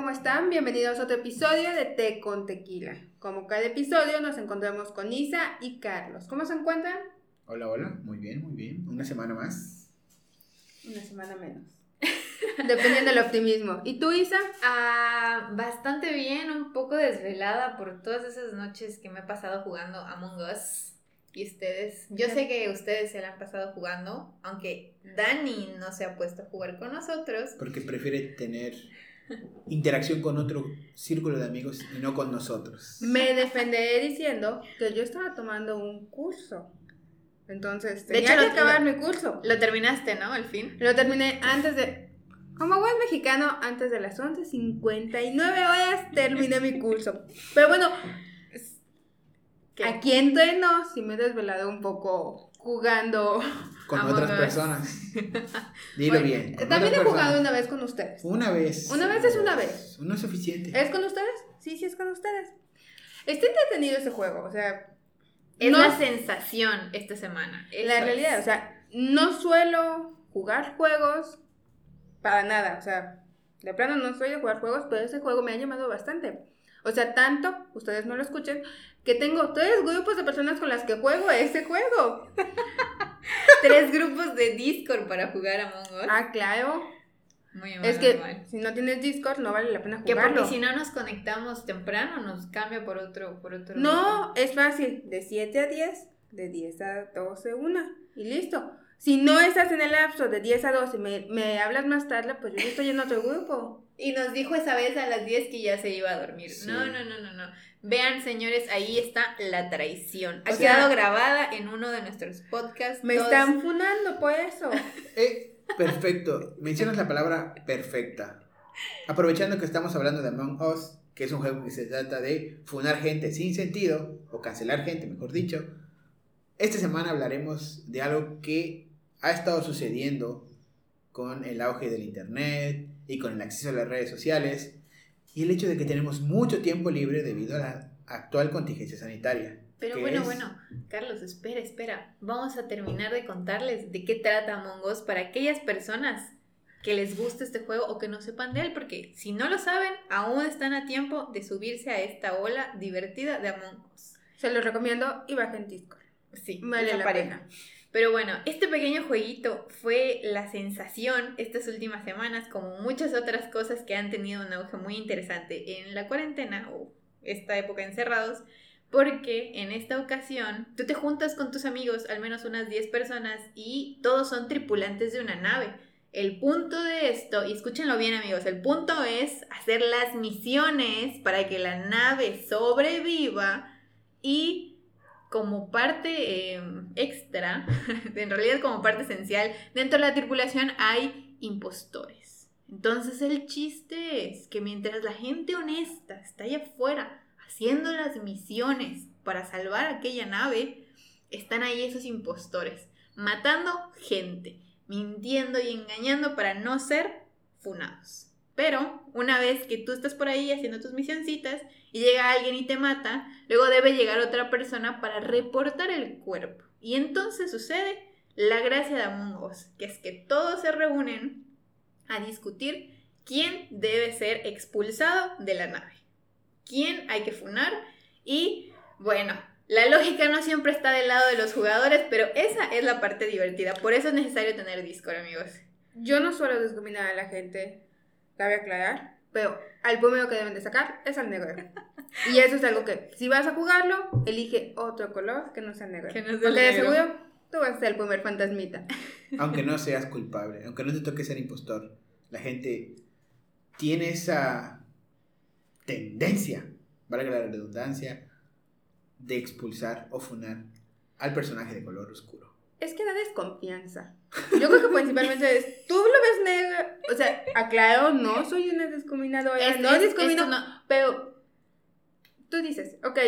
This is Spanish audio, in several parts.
¿cómo están? Bienvenidos a otro episodio de Té con Tequila. Como cada episodio nos encontramos con Isa y Carlos. ¿Cómo se encuentran? Hola, hola, muy bien, muy bien. Una semana más. Una semana menos. Dependiendo del optimismo. ¿Y tú, Isa? Ah, bastante bien, un poco desvelada por todas esas noches que me he pasado jugando Among Us. Y ustedes, yo sé que ustedes se la han pasado jugando, aunque Dani no se ha puesto a jugar con nosotros. Porque prefiere tener interacción con otro círculo de amigos y no con nosotros. Me defenderé diciendo que yo estaba tomando un curso. Entonces, De hecho, que lo- acabar lo- mi curso. Lo terminaste, ¿no? Al fin. Lo terminé antes de... Como buen mexicano, antes de las 11.59 horas terminé mi curso. Pero bueno, ¿Qué? aquí entreno, sí me he desvelado un poco jugando. Con Among otras Us. personas. Dilo Bueno, bien. También he jugado personas. una vez con ustedes. Una vez. Una vez es una vez. No es suficiente. ¿Es con ustedes? Sí, sí, es con ustedes. Está entretenido ese juego, o sea... Es no- la sensación esta semana. La realidad, o sea, no suelo jugar juegos para nada, o sea, de plano no soy de jugar juegos, pero ese juego me ha llamado bastante. O sea, tanto, ustedes no lo escuchen, que tengo tres grupos de personas con las que juego ese juego. Tres grupos de Discord para jugar Among Us. Ah, claro. Muy Es mal, que muy mal. si no tienes Discord no vale la pena Que porque jugarlo. si no nos conectamos temprano, nos cambia por otro, por otro No, es fácil, de 7 a 10, de 10 a 12, una, y listo. Si no estás en el lapso de 10 a 12 y me, me hablas más tarde, pues yo ya estoy en otro grupo. Y nos dijo esa vez a las 10 que ya se iba a dormir. Sí. No, no, no, no, no. Vean, señores, ahí está la traición. Ha O sea- quedado grabada en uno de nuestros podcasts. Me Todos- están funando por eso. Eh, perfecto. Mencionas la palabra perfecta. Aprovechando que estamos hablando de Among Us, que es un juego que se trata de funar gente sin sentido, o cancelar gente, mejor dicho. Esta semana hablaremos de algo que ha estado sucediendo con el auge del Internet y con el acceso a las redes sociales y el hecho de que tenemos mucho tiempo libre debido a la actual contingencia sanitaria. Pero bueno, es- bueno, Carlos, espera, espera. Vamos a terminar de contarles de qué trata Among Us para aquellas personas que les guste este juego o que no sepan de él, porque si no lo saben, aún están a tiempo de subirse a esta ola divertida de Among Us. Se los recomiendo y bajen Discord. Sí, Vale la pareja. pena. Pero bueno, este pequeño jueguito fue la sensación estas últimas semanas, como muchas otras cosas que han tenido un auge muy interesante en la cuarentena o esta época encerrados, porque en esta ocasión tú te juntas con tus amigos, al menos unas 10 personas, y todos son tripulantes de una nave. El punto de esto, y escúchenlo bien amigos, el punto es hacer las misiones para que la nave sobreviva y como parte eh, extra, en realidad como parte esencial, dentro de la tripulación hay impostores. Entonces el chiste es que mientras la gente honesta está allá afuera haciendo las misiones para salvar aquella nave, están ahí esos impostores, matando gente, mintiendo y engañando para no ser funados. Pero una vez que tú estás por ahí haciendo tus misioncitas y llega alguien y te mata, luego debe llegar otra persona para reportar el cuerpo. Y entonces sucede la gracia de Among Us, que es que todos se reúnen a discutir quién debe ser expulsado de la nave, quién hay que funar y bueno, la lógica no siempre está del lado de los jugadores, pero esa es la parte divertida, por eso es necesario tener Discord, amigos. Yo no suelo discriminar a la gente, cabe aclarar, pero al primero que deben de sacar es al negro. Y eso es algo que, si vas a jugarlo, elige otro color que no sea negro. Que no sea el Porque de negro. seguro tú vas a ser el primer fantasmita. aunque no seas culpable, aunque no te toque ser impostor, la gente tiene esa tendencia, valga la redundancia, de expulsar o funar al personaje de color oscuro. Es que da desconfianza. Yo creo que principalmente es, tú lo ves negro, o sea, aclaro, no soy una discriminadora, Es- no es- discrimino, no- pero tú dices, ok,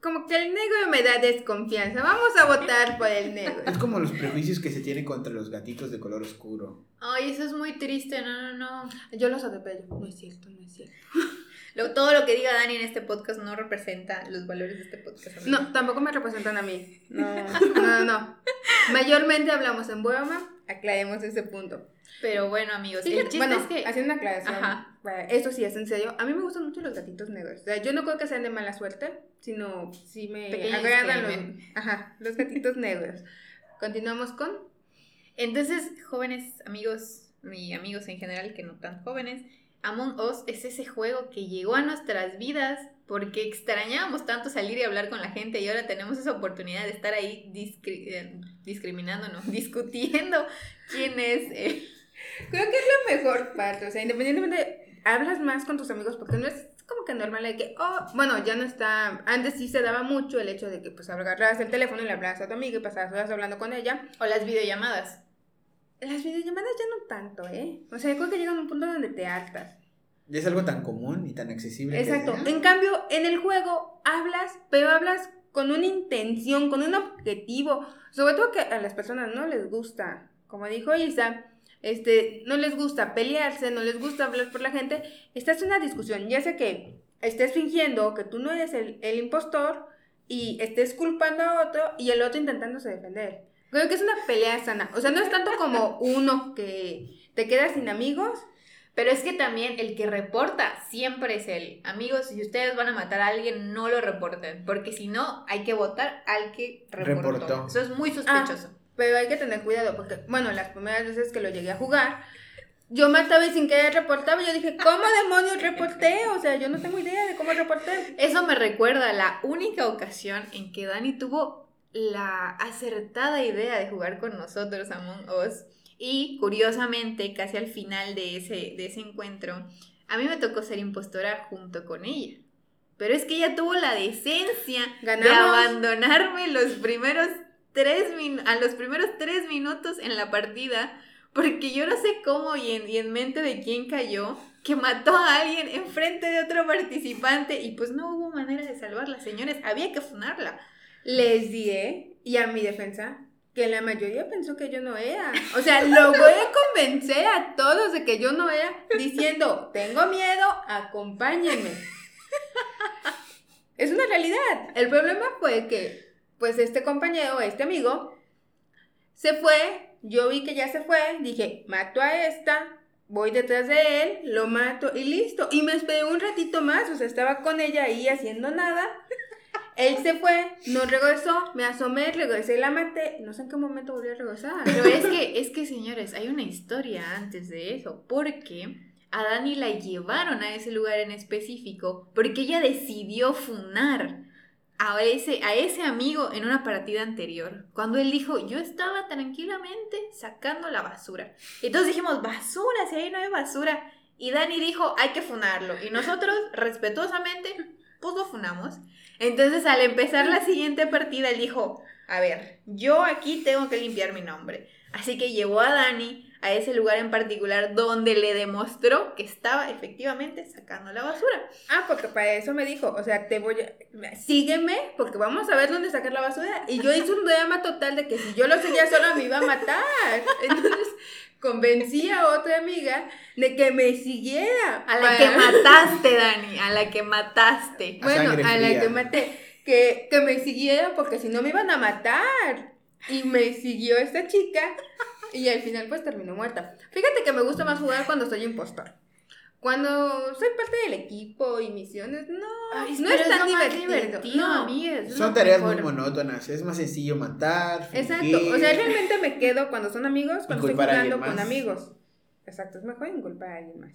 como que el negro me da desconfianza, vamos a votar por el negro. Es como los prejuicios que se tienen contra los gatitos de color oscuro. Ay, eso es muy triste, no, no, no. Yo los atropello, no es cierto, no es cierto. Lo- todo lo que diga Dani en este podcast no representa los valores de este podcast. amigo. No, tampoco me representan a mí. No, no, no. Mayormente hablamos en broma, aclaremos ese punto. Pero bueno, amigos, el Fíjate, chiste bueno, es que... haciendo una aclaración, Ajá. esto sí es en serio, a mí me gustan mucho los gatitos negros. O sea, yo no creo que sean de mala suerte, sino sí me Pequeño agradan los, ajá, los gatitos negros. Continuamos con... Entonces, jóvenes amigos y amigos en general que no tan jóvenes, Among Us es ese juego que llegó a nuestras vidas porque extrañábamos tanto salir y hablar con la gente y ahora tenemos esa oportunidad de estar ahí discri- eh, discriminando, no, discutiendo quién es. eh, Creo que es la mejor parte, o sea, independientemente, hablas más con tus amigos porque no es como que normal de que, oh, bueno, ya no está, antes sí se daba mucho el hecho de que pues agarrabas el teléfono y le hablabas a tu amiga y pasabas horas hablando con ella. o las videollamadas. Las videollamadas ya no tanto, ¿eh? O sea, yo creo que llegan a un punto donde te hartas. Es algo tan común y tan accesible. Exacto. En cambio, en el juego hablas, pero hablas con una intención, con un objetivo. Sobre todo que a las personas no les gusta, como dijo Isa, este, no les gusta pelearse, no les gusta hablar por la gente. Esta es una discusión, ya sea que estés fingiendo que tú no eres el, el impostor y estés culpando a otro y el otro intentándose defender. Creo que es una pelea sana. O sea, no es tanto como uno que te queda sin amigos Pero es que también el que reporta siempre es él. Amigos, si ustedes van a matar a alguien, no lo reporten. Porque si no, hay que votar al que reportó. Reportó. Eso es muy sospechoso. Pero hay que tener cuidado porque, bueno, las primeras veces que lo llegué a jugar, yo mataba y sin querer reportaba. y Yo dije, ¿cómo demonios reporté? O sea, yo no tengo idea de cómo reporté. Eso me recuerda a la única ocasión en que Dani tuvo la acertada idea de jugar con nosotros Among Us. Y curiosamente, casi al final de ese, de ese encuentro, a mí me tocó ser impostora junto con ella. Pero es que ella tuvo la decencia de Ganamos. abandonarme los primeros tres a los primeros tres minutos en la partida. Porque yo no sé cómo y en, y en mente de quién cayó que mató a alguien enfrente de otro participante y pues no hubo manera de salvarla, señores, había que funarla. Les dije, y a mi defensa, que la mayoría pensó que yo no era. O sea, logré convencer a todos de que yo no era, diciendo, tengo miedo, acompáñenme. Es una realidad. El problema fue que, pues, este compañero, este amigo, se fue, yo vi que ya se fue, dije, mato a esta, voy detrás de él, lo mato y listo. Y me esperé un ratito más, o sea, estaba con ella ahí haciendo nada. Él se fue, no regresó, me asomé, regresé la maté. No sé en qué momento volví a regresar. Pero es que, es que, señores, hay una historia antes de eso, porque a Dani la llevaron a ese lugar en específico, porque ella decidió funar a ese, a ese amigo en una partida anterior, cuando él dijo, yo estaba tranquilamente sacando la basura. Y todos dijimos, basura, si ahí no hay basura. Y Dani dijo, hay que funarlo. Y nosotros, respetuosamente, pues lo funamos. Entonces, al empezar la siguiente partida, él dijo, a ver, yo aquí tengo que limpiar mi nombre. Así que llevó a Dani a ese lugar en particular donde le demostró que estaba efectivamente sacando la basura. Ah, porque para eso me dijo, o sea, te voy a... Sígueme, porque vamos a ver dónde sacar la basura. Y yo hice un drama total de que si yo lo seguía sola me iba a matar. Entonces, convencí a otra amiga de que me siguiera. A la para- que mataste, Dani, a la que mataste. A Bueno, a la que maté. Que, que me siguiera porque si no me iban a matar. Y me siguió esta chica y al final pues terminó muerta. Fíjate que me gusta más jugar cuando soy impostor. Cuando soy parte del equipo y misiones, no, Ay, no es tan más divertido. divertido, no. amigas, es Son tareas mejor. muy monótonas. Es más sencillo matar. Exacto, fingir. o sea, realmente me quedo cuando son amigos, cuando estoy Inculpar a jugando con amigos. Exacto, es mejor inculpar a alguien más.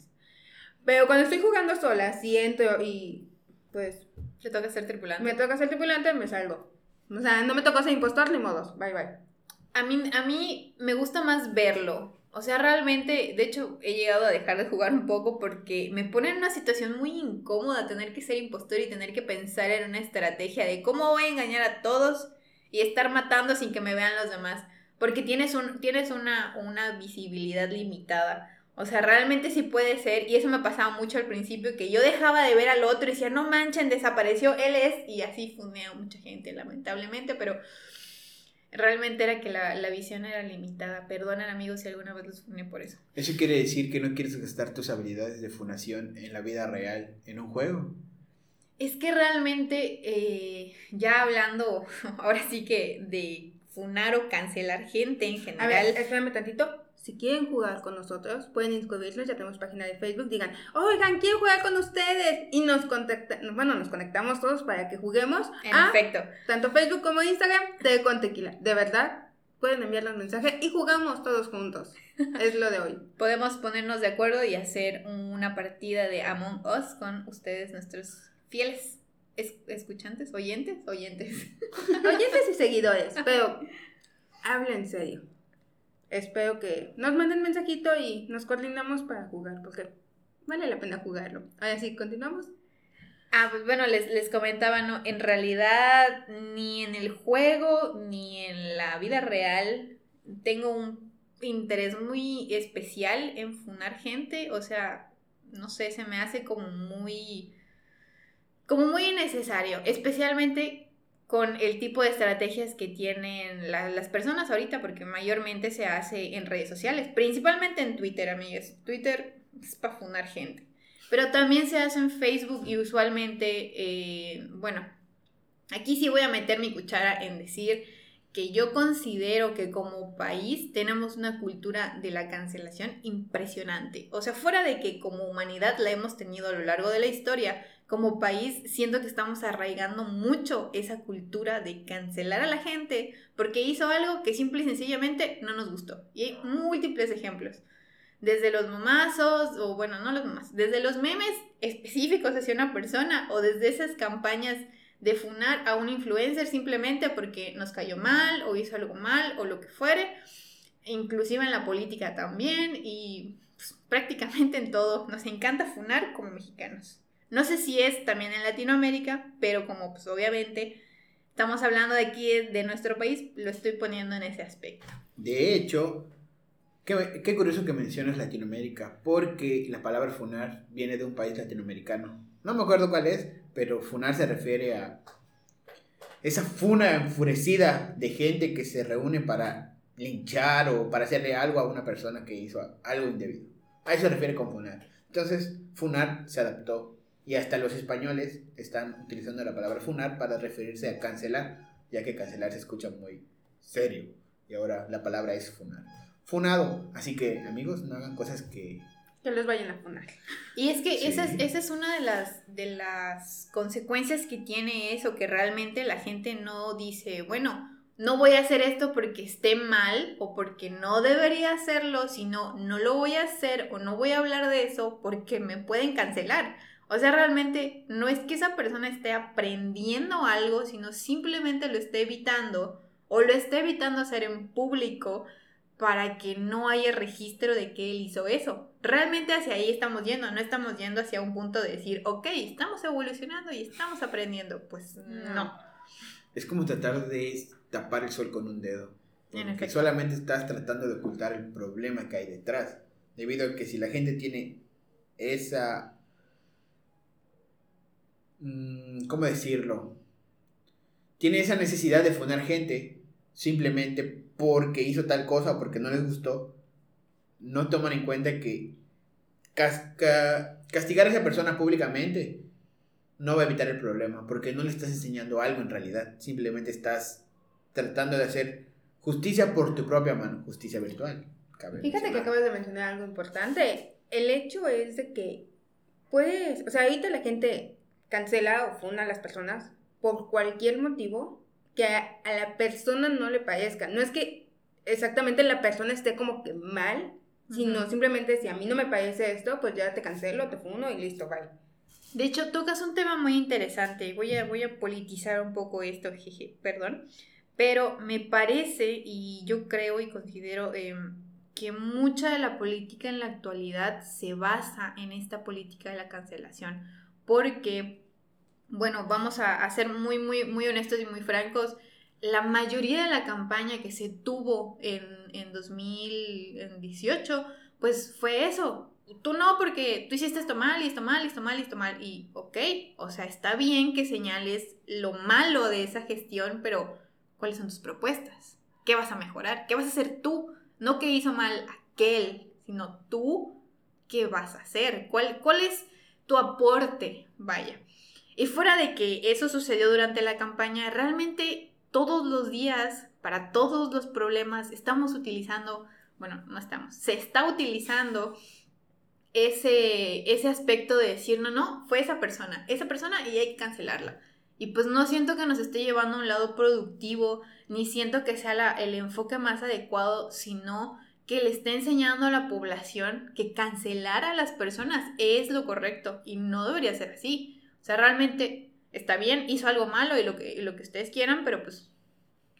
Pero cuando estoy jugando sola, si entro y pues Le toca ser tripulante. me toca ser tripulante, me salgo. O sea, no me tocó ser impostor ni modos. Bye bye. A mí, a mí me gusta más verlo. O sea, realmente, de hecho, he llegado a dejar de jugar un poco porque me pone en una situación muy incómoda tener que ser impostor y tener que pensar en una estrategia de cómo voy a engañar a todos y estar matando sin que me vean los demás. Porque tienes, un, tienes una, una visibilidad limitada. O sea, realmente sí puede ser, y eso me pasaba mucho al principio, que yo dejaba de ver al otro y decía, no manchen, desapareció, él es, y así fundé a mucha gente, lamentablemente, pero realmente era que la, la visión era limitada. Perdonen amigos si alguna vez los funé por eso. Eso quiere decir que no quieres gastar tus habilidades de funación en la vida real en un juego. Es que realmente, eh, ya hablando ahora sí que de funar o cancelar gente en A general. ver, espérame tantito. Si quieren jugar con nosotros, pueden inscribirse, ya tenemos página de Facebook, digan, oigan, quiero jugar con ustedes. Y nos contactan, bueno, nos conectamos todos para que juguemos. En efecto. Tanto Facebook como Instagram, Te con Tequila. De verdad, pueden enviarnos mensaje y jugamos todos juntos. Es lo de hoy. Podemos ponernos de acuerdo y hacer una partida de Among Us con ustedes, nuestros fieles escuchantes, oyentes, oyentes. oyentes y seguidores, pero hablen en serio espero que nos manden mensajito y nos coordinamos para jugar, porque vale la pena jugarlo. Ahora sí, continuamos. Ah, pues bueno, les, les comentaba, ¿no? En realidad, ni en el juego, ni en la vida real, tengo un interés muy especial en funar gente. O sea, no sé, se me hace como muy. como muy innecesario. Especialmente con el tipo de estrategias que tienen las personas ahorita, porque mayormente se hace en redes sociales, principalmente en Twitter, amigas. Twitter es para funar gente. Pero también se hace en Facebook y usualmente, eh, bueno, aquí sí voy a meter mi cuchara en decir que yo considero que como país tenemos una cultura de la cancelación impresionante. O sea, fuera de que como humanidad la hemos tenido a lo largo de la historia, como país siento que estamos arraigando mucho esa cultura de cancelar a la gente porque hizo algo que simple y sencillamente no nos gustó. Y hay múltiples ejemplos. Desde los mamazos, o bueno, no los mamás, desde los memes específicos hacia una persona o desde esas campañas de funar a un influencer simplemente porque nos cayó mal o hizo algo mal o lo que fuere, inclusive en la política también y pues, prácticamente en todo. Nos encanta funar como mexicanos. No sé si es también en Latinoamérica, pero como pues obviamente estamos hablando de aquí de nuestro país, lo estoy poniendo en ese aspecto. De hecho, qué, qué curioso que mencionas Latinoamérica, porque la palabra funar viene de un país latinoamericano. No me acuerdo cuál es, pero funar se refiere a esa funa enfurecida de gente que se reúne para linchar o para hacerle algo a una persona que hizo algo indebido. A eso se refiere con funar. Entonces, funar se adaptó y hasta los españoles están utilizando la palabra funar para referirse a cancelar, ya que cancelar se escucha muy serio. Y ahora la palabra es funar. Funado. Así que, amigos, no hagan cosas que... Que los vayan a funar. Y es que esa, es, esa es una de las, de las consecuencias que tiene eso, que realmente la gente no dice, bueno, no voy a hacer esto porque esté mal o porque no debería hacerlo, sino no lo voy a hacer o no voy a hablar de eso porque me pueden cancelar. O sea, realmente no es que esa persona esté aprendiendo algo, sino simplemente lo esté evitando o lo esté evitando hacer en público para que no haya registro de que él hizo eso. Realmente hacia ahí estamos yendo, no estamos yendo hacia un punto de decir, ok, estamos evolucionando y estamos aprendiendo. Pues no. Es como tratar de tapar el sol con un dedo. Porque solamente estás tratando de ocultar el problema que hay detrás. Debido a que si la gente tiene esa ¿cómo decirlo? Tiene esa necesidad de funar gente simplemente porque hizo tal cosa o porque no les gustó. No toman en cuenta que castigar a esa persona públicamente no va a evitar el problema porque no le estás enseñando algo en realidad. Simplemente estás tratando de hacer justicia por tu propia mano, justicia virtual. Fíjate que acabas de mencionar algo importante. El hecho es de que puedes, o sea, ahorita la gente cancela o funa a las personas por cualquier motivo que a, la persona no le parezca. No es que exactamente la persona esté como que mal, sino simplemente si a mí no me parece esto, pues ya te cancelo, te funo y listo, bye. De hecho, tocas un tema muy interesante. Voy a, voy a politizar un poco esto, jeje, perdón. Pero me parece, y yo creo y considero em, que mucha de la política en la actualidad se basa en esta política de la cancelación. Porque bueno, vamos a, ser muy, muy, muy honestos y muy francos, la mayoría de la campaña que se tuvo en, en 2018, pues fue eso. Tú no, porque tú hiciste esto mal y esto mal y esto mal y esto mal. Y ok, o sea, está bien que señales lo malo de esa gestión, pero ¿cuáles son tus propuestas? ¿Qué vas a mejorar? ¿Qué vas a hacer tú? No que hizo mal aquel, sino tú, ¿qué vas a hacer? ¿Cuál, cuál es tu aporte? Vaya. Y fuera de que eso sucedió durante la campaña, realmente todos los días, para todos los problemas, estamos utilizando bueno, no estamos, se está utilizando ese, ese aspecto de decir, no, no, fue esa persona, esa persona y hay que cancelarla. Y pues no siento que nos esté llevando a un lado productivo, ni siento que sea el enfoque más adecuado, sino que le esté enseñando a la población que cancelar a las personas es lo correcto y no debería ser así. O sea, realmente está bien, hizo algo malo y lo que, lo que ustedes quieran, pero pues,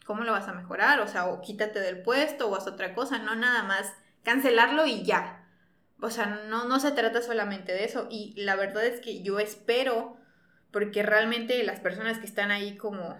¿cómo lo vas a mejorar? O sea, o quítate del puesto o haz otra cosa, no nada más cancelarlo y ya. O sea, no, no se trata solamente de eso. Y la verdad es que yo espero, porque realmente las personas que están ahí como,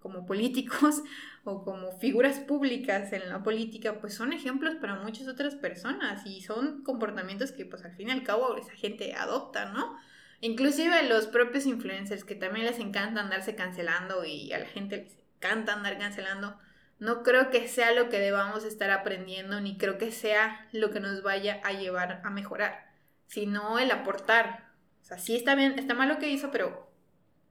como políticos o como figuras públicas en la política, pues son ejemplos para muchas otras personas y son comportamientos que pues al fin y al cabo esa gente adopta, ¿no? Inclusive los propios influencers que también les encanta andarse cancelando y a la gente les encanta andar cancelando, no creo que sea lo que debamos estar aprendiendo, ni creo que sea lo que nos vaya a llevar a mejorar, sino el aportar. O sea, sí está bien, está mal lo que hizo, pero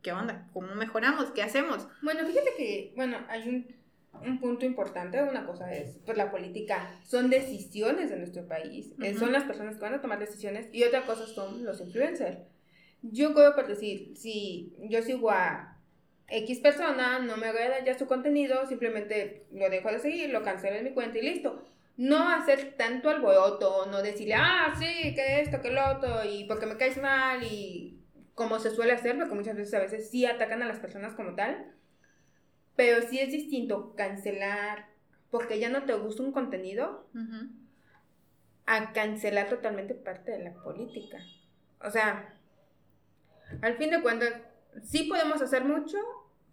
¿qué onda? ¿Cómo mejoramos? ¿Qué hacemos? Bueno, fíjate que, bueno, hay un, un punto importante, una cosa es, pues la política son decisiones de nuestro país, eh, son las personas que van a tomar decisiones y otra cosa son los influencers. Yo puedo por decir, si yo sigo a X persona, no me agrada ya su contenido, simplemente lo dejo de seguir, lo cancelo en mi cuenta y listo. No hacer tanto alboroto, no decirle, ah, sí, que esto, que lo otro, y porque me caes mal, y como se suele hacer, porque muchas veces a veces sí atacan a las personas como tal. Pero sí es distinto cancelar porque ya no te gusta un contenido a cancelar totalmente parte de la política. O sea, al fin de cuentas, sí podemos hacer mucho,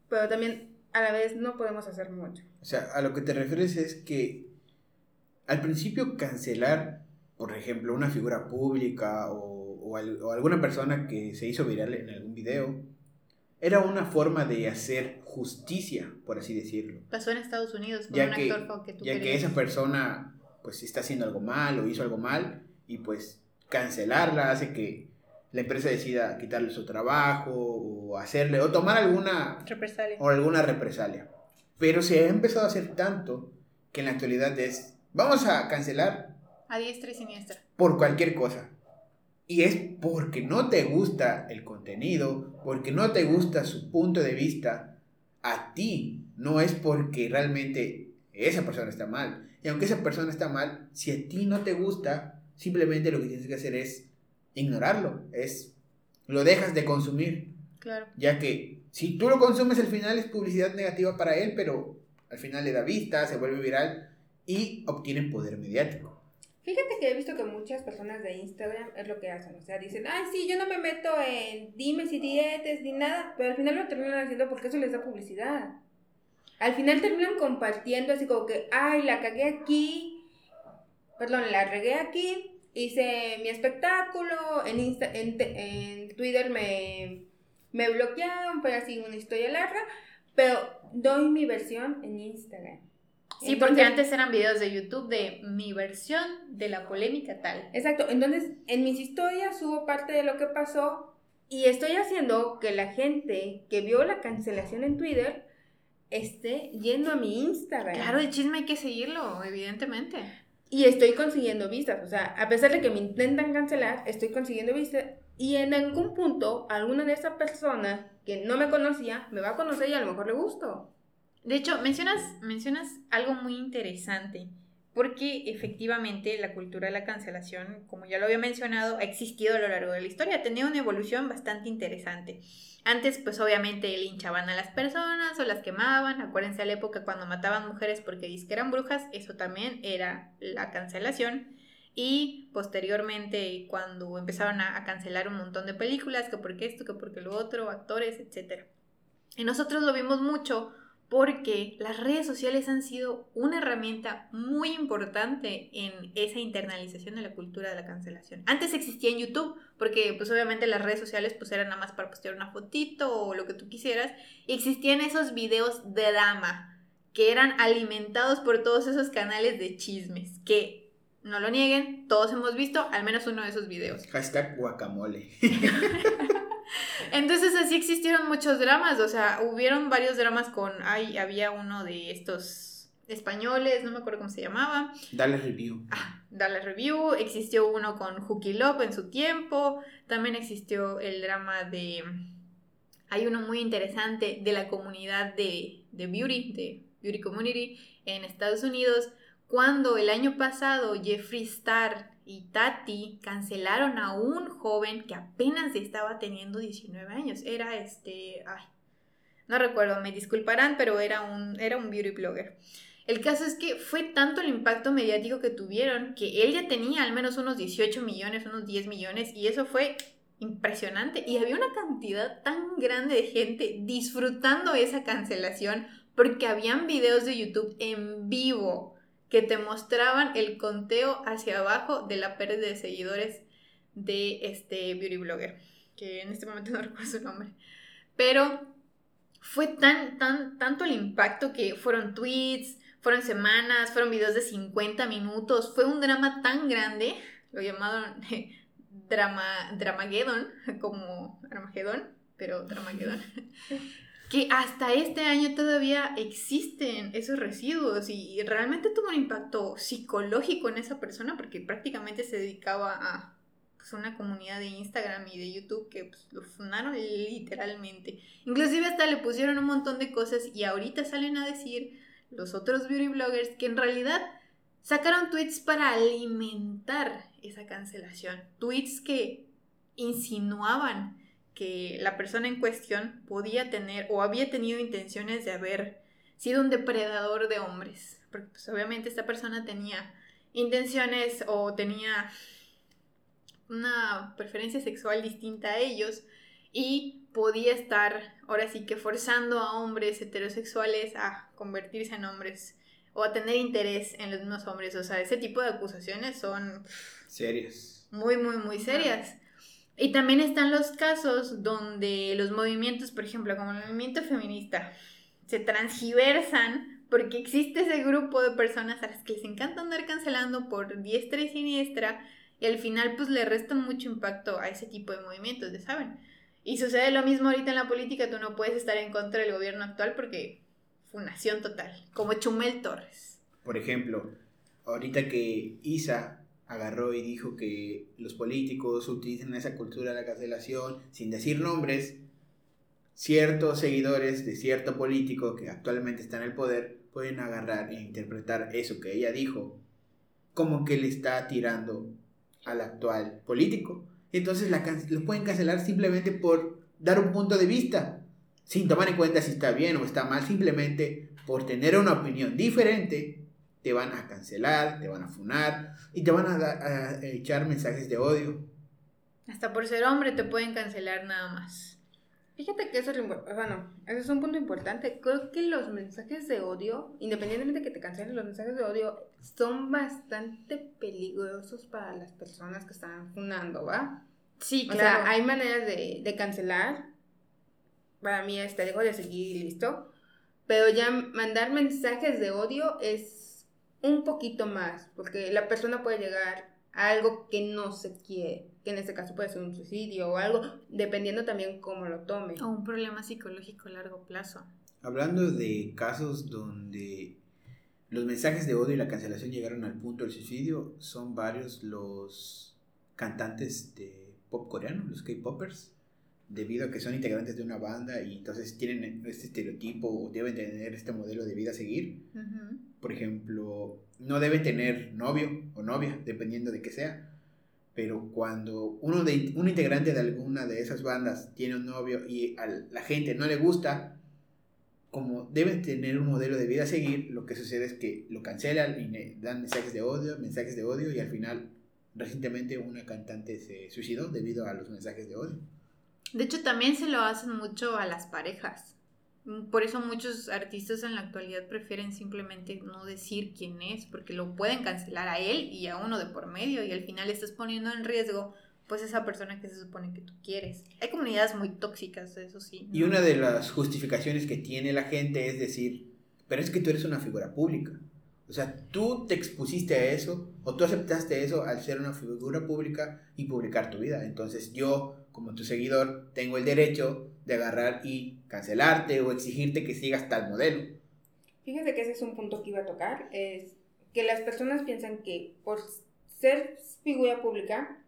pero también a la vez no podemos hacer mucho. O sea, a lo que te refieres es que al principio cancelar, por ejemplo, una figura pública o, alguna persona que se hizo viral en algún video, era una forma de hacer justicia, por así decirlo. Pasó en Estados Unidos con ya un que, actor que tú Ya que esa persona pues está haciendo algo mal o hizo algo mal y pues cancelarla hace que la empresa decida quitarle su trabajo o hacerle o tomar alguna represalia. o alguna represalia. Pero se ha empezado a hacer tanto que en la actualidad es vamos a cancelar a diestra y siniestra por cualquier cosa. Y es porque no te gusta el contenido, porque no te gusta su punto de vista a ti, no es porque realmente esa persona está mal. Y aunque esa persona está mal, si a ti no te gusta, simplemente lo que tienes que hacer es ignorarlo, es lo dejas de consumir. Claro. Ya que si tú lo consumes al final es publicidad negativa para él, pero al final le da vista, se vuelve viral y obtiene poder mediático. Fíjate que he visto que muchas personas de Instagram es lo que hacen, o sea, dicen, ay, sí, yo no me meto en dimes y dietes ni nada, pero al final lo terminan haciendo porque eso les da publicidad. Al final terminan compartiendo así como que, ay, la cagué aquí, perdón, la regué aquí, hice mi espectáculo, en, en, Twitter me, me bloquearon, pero así una historia larga, pero doy mi versión en Instagram. Sí, porque antes eran videos de YouTube de mi versión de la polémica tal. Exacto, entonces en mis historias subo parte de lo que pasó y estoy haciendo que la gente que vio la cancelación en Twitter esté yendo a mi Instagram. Claro, el chisme hay que seguirlo, evidentemente. Y estoy consiguiendo vistas, o sea, a pesar de que me intentan cancelar, estoy consiguiendo vistas. Y en algún punto, alguna de esas personas que no me conocía, me va a conocer y a lo mejor le gusto. De hecho, mencionas, mencionas algo muy interesante, porque efectivamente la cultura de la cancelación, como ya lo había mencionado, ha existido a lo largo de la historia, ha tenido una evolución bastante interesante. Antes, pues obviamente linchaban a las personas o las quemaban. Acuérdense a la época cuando mataban mujeres porque que eran brujas, eso también era la cancelación. Y posteriormente, cuando empezaron a, cancelar un montón de películas, que porque esto, que porque lo otro, actores, etc. Y nosotros lo vimos mucho porque las redes sociales han sido una herramienta muy importante en esa internalización de la cultura de la cancelación. Antes existía en YouTube, porque pues obviamente las redes sociales pues eran nada más para postear una fotito o lo que tú quisieras, y existían esos videos de dama que eran alimentados por todos esos canales de chismes, que no lo nieguen, todos hemos visto al menos uno de esos videos. Hashtag guacamole. Entonces así existieron muchos dramas, o sea, hubieron varios dramas con, ay, había uno de estos españoles, no me acuerdo cómo se llamaba. Dale review. Ah, Dale Review. Existió uno con Hooky Love en su tiempo. También existió el drama de. Hay uno muy interesante de la comunidad de, de Beauty, de Beauty Community en Estados Unidos. Cuando el año pasado Jeffree Star y Tati cancelaron a un joven que apenas estaba teniendo 19 años. Era este. Ay, no recuerdo, me disculparán, pero era un, era un beauty blogger. El caso es que fue tanto el impacto mediático que tuvieron que él ya tenía al menos unos 18 millones, unos 10 millones, y eso fue impresionante. Y había una cantidad tan grande de gente disfrutando esa cancelación porque habían videos de YouTube en vivo que te mostraban el conteo hacia abajo de la pérdida de seguidores de este beauty blogger, que en este momento no recuerdo su nombre. Pero fue tan, tan, tanto el impacto que fueron tweets, fueron semanas, fueron videos de 50 minutos, fue un drama tan grande, lo llamaron drama, Dramageddon, como Armagedón, pero Dramageddon, que hasta este año todavía existen esos residuos y realmente tuvo un impacto psicológico en esa persona porque prácticamente se dedicaba a pues, una comunidad de Instagram y de YouTube que pues, lo fundaron literalmente. Inclusive hasta le pusieron un montón de cosas y ahorita salen a decir los otros beauty bloggers que en realidad sacaron tweets para alimentar esa cancelación. Tweets que insinuaban que la persona en cuestión podía tener o había tenido intenciones de haber sido un depredador de hombres. Porque pues, obviamente esta persona tenía intenciones o tenía una preferencia sexual distinta a ellos y podía estar ahora sí que forzando a hombres heterosexuales a convertirse en hombres o a tener interés en los mismos hombres. O sea, ese tipo de acusaciones son serias. Muy, muy, muy serias. Y también están los casos donde los movimientos, por ejemplo, como el movimiento feminista, se transgiversan porque existe ese grupo de personas a las que les encanta andar cancelando por diestra y siniestra y al final pues le restan mucho impacto a ese tipo de movimientos, ya saben. Y sucede lo mismo ahorita en la política, tú no puedes estar en contra del gobierno actual porque fundación total, como Chumel Torres. Por ejemplo, ahorita que Isa agarró y dijo que los políticos utilizan esa cultura de la cancelación sin decir nombres, ciertos seguidores de cierto político que actualmente está en el poder pueden agarrar e interpretar eso que ella dijo como que le está tirando al actual político. Entonces la lo pueden cancelar simplemente por dar un punto de vista, sin tomar en cuenta si está bien o está mal, simplemente por tener una opinión diferente, te van a cancelar, te van a funar y te van a, a echar mensajes de odio. Hasta por ser hombre te pueden cancelar nada más. Fíjate que eso es, bueno, eso es un punto importante. Creo que los mensajes de odio, independientemente de que te cancelen, los mensajes de odio son bastante peligrosos para las personas que están funando, ¿va? Sí, claro. O sea, hay maneras de, de cancelar. Para mí, este, dejo de seguir y listo. Pero ya mandar mensajes de odio es un poquito más, porque la persona puede llegar algo que no se quiere, que en este caso puede ser un suicidio o algo, dependiendo también cómo lo tome. O un problema psicológico a largo plazo. Hablando de casos donde los mensajes de odio y la cancelación llegaron al punto del suicidio, son varios los cantantes de pop coreano, los K-Poppers, debido a que son integrantes de una banda y entonces tienen este estereotipo o deben tener este modelo de vida a seguir. Por ejemplo, no deben tener novio o novia, dependiendo de qué sea. Pero cuando uno de, un integrante de alguna de esas bandas tiene un novio y a la gente no le gusta, como deben tener un modelo de vida a seguir, lo que sucede es que lo cancelan y dan mensajes de odio, mensajes de odio y al final recientemente una cantante se suicidó debido a los mensajes de odio. De hecho, también se lo hacen mucho a las parejas. Por eso muchos artistas en la actualidad prefieren simplemente no decir quién es, porque lo pueden cancelar a él y a uno de por medio y al final estás poniendo en riesgo pues esa persona que se supone que tú quieres. Hay comunidades muy tóxicas, eso sí. Y una de las justificaciones que tiene la gente es decir, pero es que tú eres una figura pública. O sea, tú te expusiste a eso o tú aceptaste eso al ser una figura pública y publicar tu vida. Entonces yo, como tu seguidor, tengo el derecho de agarrar y cancelarte o exigirte que sigas tal modelo. Fíjate que ese es un punto que iba a tocar, es que las personas piensan que por ser figura pública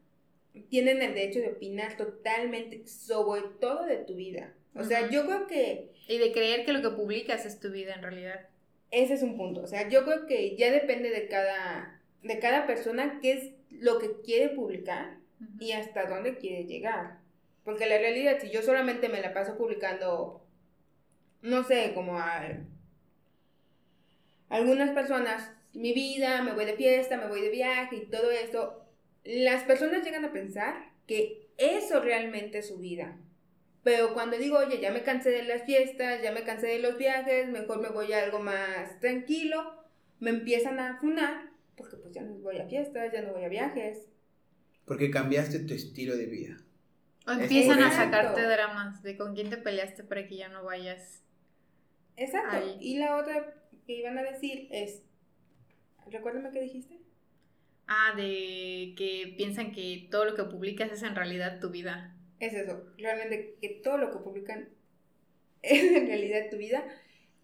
tienen el derecho de opinar totalmente sobre todo de tu vida. O sea, Ujú. yo creo que Y de creer que lo que publicas es tu vida en realidad. ese es un punto. O sea, yo creo que ya depende de cada, de cada persona qué es lo que quiere publicar Y hasta dónde quiere llegar. Porque la realidad, si yo solamente me la paso publicando, no sé, como a algunas personas, mi vida, me voy de fiesta, me voy de viaje y todo eso, las personas llegan a pensar que eso realmente es su vida. Pero cuando digo, oye, ya me cansé de las fiestas, ya me cansé de los viajes, mejor me voy a algo más tranquilo, me empiezan a funar, porque pues ya no voy a fiestas, ya no voy a viajes. Porque cambiaste tu estilo de vida. O empiezan a sacarte dramas de con quién te peleaste para que ya no vayas. Exacto. Ahí. Y la otra que iban a decir es, recuérdame qué dijiste. Ah, de que piensan que todo lo que publicas es en realidad tu vida. Es eso, realmente que todo lo que publican es en realidad tu vida.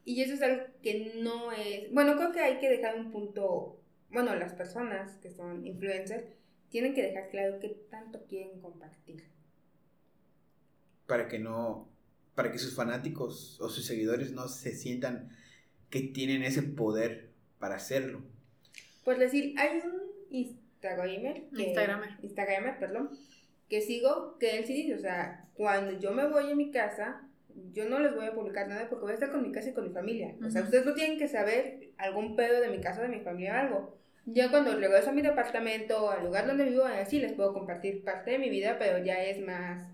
Y eso es algo que no es, bueno, creo que hay que dejar un punto, bueno, las personas que son influencers tienen que dejar claro qué tanto quieren compartir. Para que no. Para que sus fanáticos o sus seguidores no se sientan que tienen ese poder para hacerlo. Por decir, hay un Instagramer, que, Instagramer. Instagramer, perdón, que sigo, que él sí dice, o sea, cuando yo me voy a mi casa, yo no les voy a publicar nada porque voy a estar con mi casa y con mi familia. O sea, ustedes no tienen que saber algún pedo de mi casa, de mi familia o algo. Ya cuando regreso a mi departamento, al lugar donde vivo, así les puedo compartir parte de mi vida, pero ya es más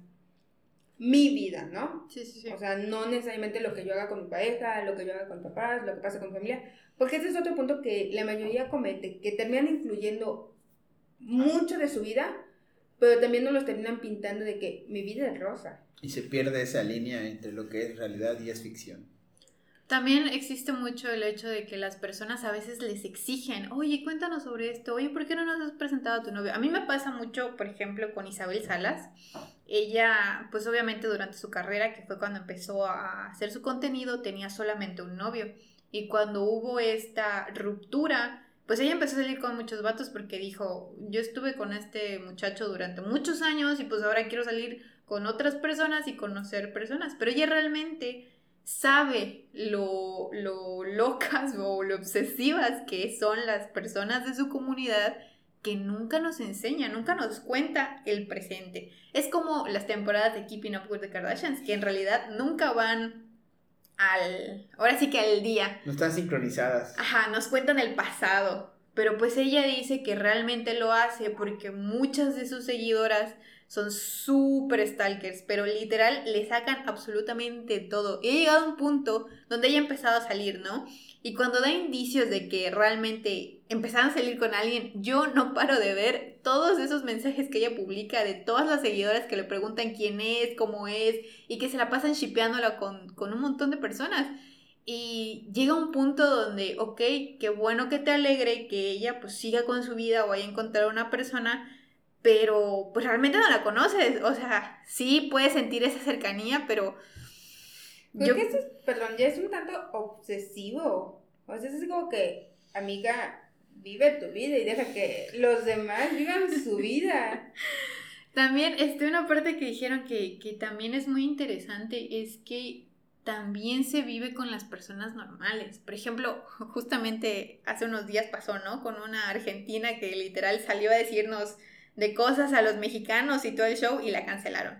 mi vida, ¿no? Sí, sí, sí. O sea, no necesariamente lo que yo haga con mi pareja, lo que yo haga con papás, lo que pasa con mi familia. Porque ese es otro punto que la mayoría comete, que terminan influyendo mucho de su vida, pero también nos los terminan pintando de que mi vida es rosa. Y se pierde esa línea entre lo que es realidad y es ficción. También existe mucho el hecho de que las personas a veces les exigen, oye, cuéntanos sobre esto, oye, ¿por qué no nos has presentado a tu novio? A mí me pasa mucho, por ejemplo, con Isabel Salas. Ella, pues obviamente durante su carrera, que fue cuando empezó a hacer su contenido, tenía solamente un novio. Y cuando hubo esta ruptura, pues ella empezó a salir con muchos vatos porque dijo, yo estuve con este muchacho durante muchos años y pues ahora quiero salir con otras personas y conocer personas. Pero ella realmente sabe lo, lo locas o lo obsesivas que son las personas de su comunidad que nunca nos enseña, nunca nos cuenta el presente. Es como las temporadas de Keeping Up with the Kardashians, que en realidad nunca van al, ahora sí que al día. No están sincronizadas. Ajá, nos cuentan el pasado, pero pues ella dice que realmente lo hace porque muchas de sus seguidoras son súper stalkers, pero literal le sacan absolutamente todo. Y ha llegado a un punto donde ella ha empezado a salir, ¿no? Y cuando da indicios de que realmente empezaron a salir con alguien, yo no paro de ver todos esos mensajes que ella publica de todas las seguidoras que le preguntan quién es, cómo es, y que se la pasan shipeándola con, con un montón de personas. Y llega un punto donde, ok, qué bueno que te alegre que ella pues siga con su vida o vaya a encontrar una persona, pero pues realmente no la conoces. O sea, sí puedes sentir esa cercanía, pero... Creo yo- que eso es, perdón, ya es un tanto obsesivo. O sea, es como que, amiga, vive tu vida y deja que los demás vivan su vida. También, este, una parte que dijeron que, que también es muy interesante es que también se vive con las personas normales. Por ejemplo, justamente hace unos días pasó, ¿no? Con una argentina que literal salió a decirnos de cosas a los mexicanos y todo el show y la cancelaron.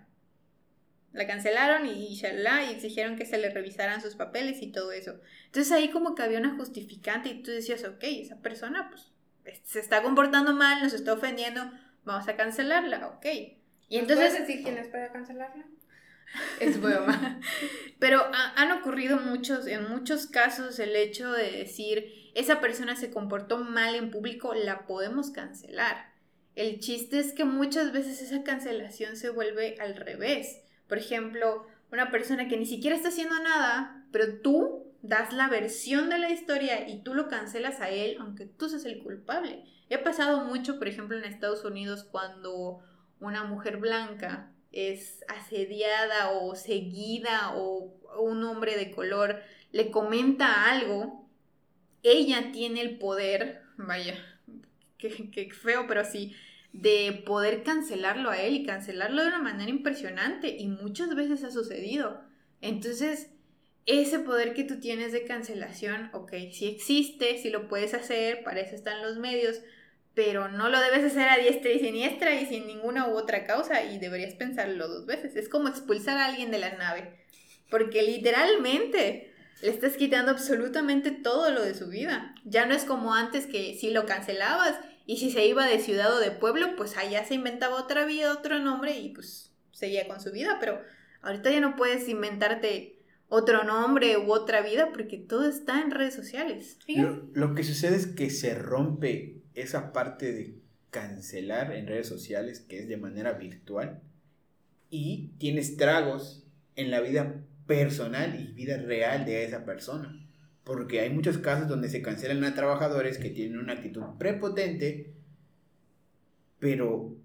La cancelaron y shalala, y exigieron que se le revisaran sus papeles y todo eso. Entonces ahí como que había una justificante y tú decías, ok, esa persona pues se está comportando mal, nos está ofendiendo, vamos a cancelarla, ok. Y ¿Nos entonces, puedes decir quién es para cancelarla? Es broma. pero ha- han ocurrido muchos, en muchos casos el hecho de decir, esa persona se comportó mal en público, la podemos cancelar. El chiste es que muchas veces esa cancelación se vuelve al revés. Por ejemplo, una persona que ni siquiera está haciendo nada, pero tú das la versión de la historia y tú lo cancelas a él, aunque tú seas el culpable. Ha pasado mucho, por ejemplo, en Estados Unidos cuando una mujer blanca es asediada o seguida o un hombre de color le comenta algo ella tiene el poder, vaya, qué, feo, pero sí, de poder cancelarlo a él y cancelarlo de una manera impresionante y muchas veces ha sucedido. Entonces, ese poder que tú tienes de cancelación, ok, sí existe, sí lo puedes hacer, para eso están los medios, pero no lo debes hacer a diestra y siniestra y sin ninguna u otra causa y deberías pensarlo dos veces. Es como expulsar a alguien de la nave, porque literalmente le estás quitando absolutamente todo lo de su vida. Ya no es como antes que si lo cancelabas y si se iba de ciudad o de pueblo, pues allá se inventaba otra vida, otro nombre y pues seguía con su vida, pero ahorita ya no puedes inventarte otro nombre u otra vida porque todo está en redes sociales. Lo, que sucede es que se rompe esa parte de cancelar en redes sociales que es de manera virtual y tiene estragos en la vida personal y vida real de esa persona. Porque hay muchos casos donde se cancelan a trabajadores que tienen una actitud prepotente, pero,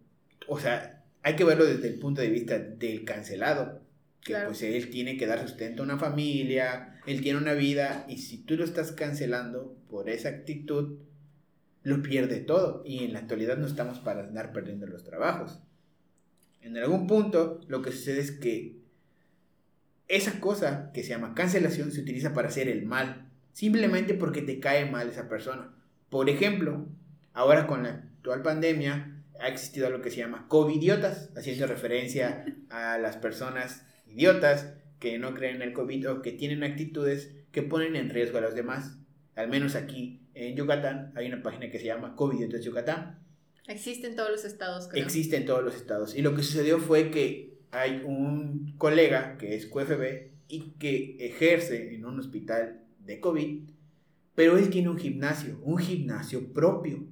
o sea, hay que verlo desde el punto de vista del cancelado que pues él tiene que dar sustento a una familia, él tiene una vida y si tú lo estás cancelando por esa actitud, lo pierde todo y en la actualidad no estamos para andar perdiendo los trabajos. En algún punto lo que sucede es que esa cosa que se llama cancelación se utiliza para hacer el mal, simplemente porque te cae mal esa persona. Por ejemplo, ahora con la actual pandemia ha existido lo que se llama covidiotas, haciendo referencia a las personas idiotas que no creen en el COVID o que tienen actitudes que ponen en riesgo a los demás. Al menos aquí en Yucatán hay una página que se llama COVID Yucatán. Existe en todos los estados, creo. Existe en todos los estados. Y lo que sucedió fue que hay un colega que es QFB y que ejerce en un hospital de COVID, pero él tiene un gimnasio, un gimnasio propio.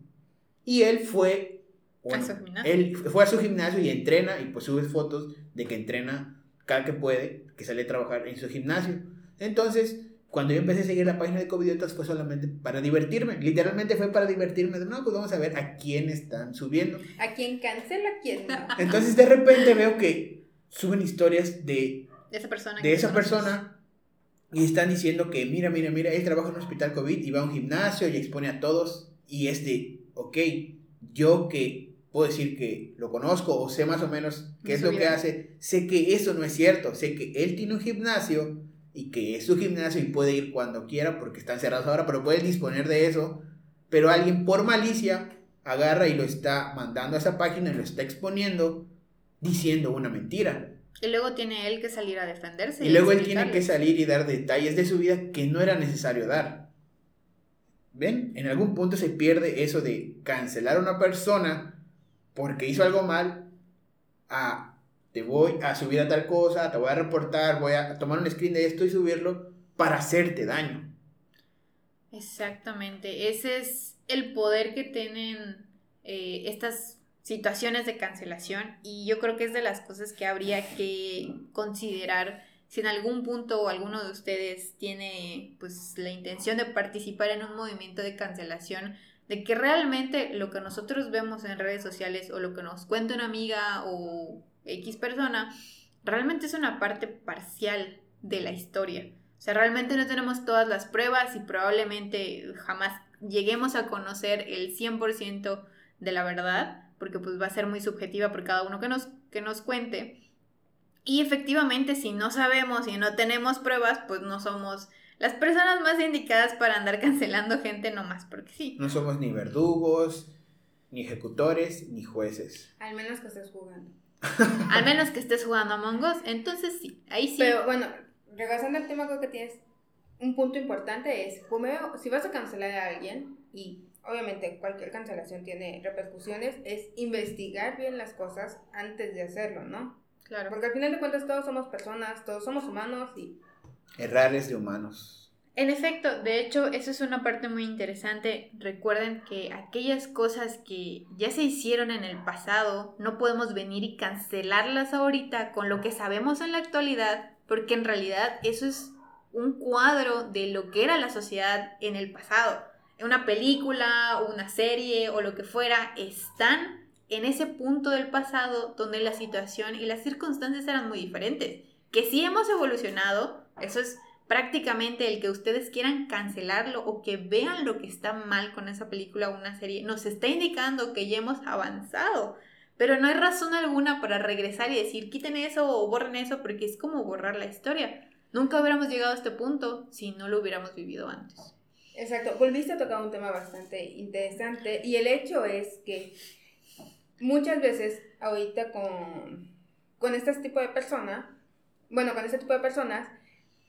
Y él fue... a su gimnasio. Él fue a su gimnasio y entrena y pues sube fotos de que entrena cada que puede, que sale a trabajar en su gimnasio. Entonces, cuando yo empecé a seguir la página de Covidiotas fue solamente para divertirme. Literalmente fue para divertirme. No, pues vamos a ver a quién están subiendo. A quién cancela, a quién no. Entonces de repente veo que suben historias de, de esa persona. De esa persona y están diciendo que mira, mira, mira, él trabaja en un hospital COVID y va a un gimnasio y expone a todos. Y es de, ok, yo que puedo decir que lo conozco o sé más o menos qué es lo que hace, sé que eso no es cierto, sé que él tiene un gimnasio y que es su gimnasio y puede ir cuando quiera porque están cerrados ahora, pero puede disponer de eso, pero alguien por malicia agarra y lo está mandando a esa página y lo está exponiendo diciendo una mentira. Y luego tiene él que salir a defenderse. Y, y luego él tiene que salir y dar detalles de su vida que no era necesario dar. ¿Ven? En algún punto se pierde eso de cancelar a una persona porque hizo algo mal, a te voy a subir a tal cosa, te voy a reportar, voy a tomar un screen de esto y subirlo para hacerte daño. Exactamente, ese es el poder que tienen eh, estas situaciones de cancelación y yo creo que es de las cosas que habría que considerar si en algún punto o alguno de ustedes tiene pues la intención de participar en un movimiento de cancelación de que realmente lo que nosotros vemos en redes sociales o lo que nos cuenta una amiga o X persona, realmente es una parte parcial de la historia. O sea, realmente no tenemos todas las pruebas y probablemente jamás lleguemos a conocer el 100% de la verdad, porque pues va a ser muy subjetiva por cada uno que nos, que nos cuente. Y efectivamente, si no sabemos y no tenemos pruebas, pues no somos las personas más indicadas para andar cancelando gente nomás porque sí. No somos ni verdugos, ni ejecutores, ni jueces. Al menos que estés jugando. Al menos que estés jugando a Us, entonces sí, ahí sí. Pero bueno, regresando al tema, creo que tienes un punto importante es, primero, si vas a cancelar a alguien, y obviamente cualquier cancelación tiene repercusiones, es investigar bien las cosas antes de hacerlo, ¿no? Claro. Porque al final de cuentas todos somos personas, todos somos humanos y Errares de humanos. En efecto, de hecho, eso es una parte muy interesante. Recuerden que aquellas cosas que ya se hicieron en el pasado, no podemos venir y cancelarlas ahorita con lo que sabemos en la actualidad, porque en realidad eso es un cuadro de lo que era la sociedad en el pasado. Una película, una serie o lo que fuera, están en ese punto del pasado donde la situación y las circunstancias eran muy diferentes. Que sí hemos evolucionado, eso es prácticamente el que ustedes quieran cancelarlo o que vean lo que está mal con esa película o una serie nos está indicando que ya hemos avanzado. Pero no hay razón alguna para regresar y decir quiten eso o borren eso porque es como borrar la historia. Nunca hubiéramos llegado a este punto si no lo hubiéramos vivido antes. Exacto, volviste a tocar un tema bastante interesante y el hecho es que muchas veces ahorita con, con este tipo de personas, bueno, con este tipo de personas,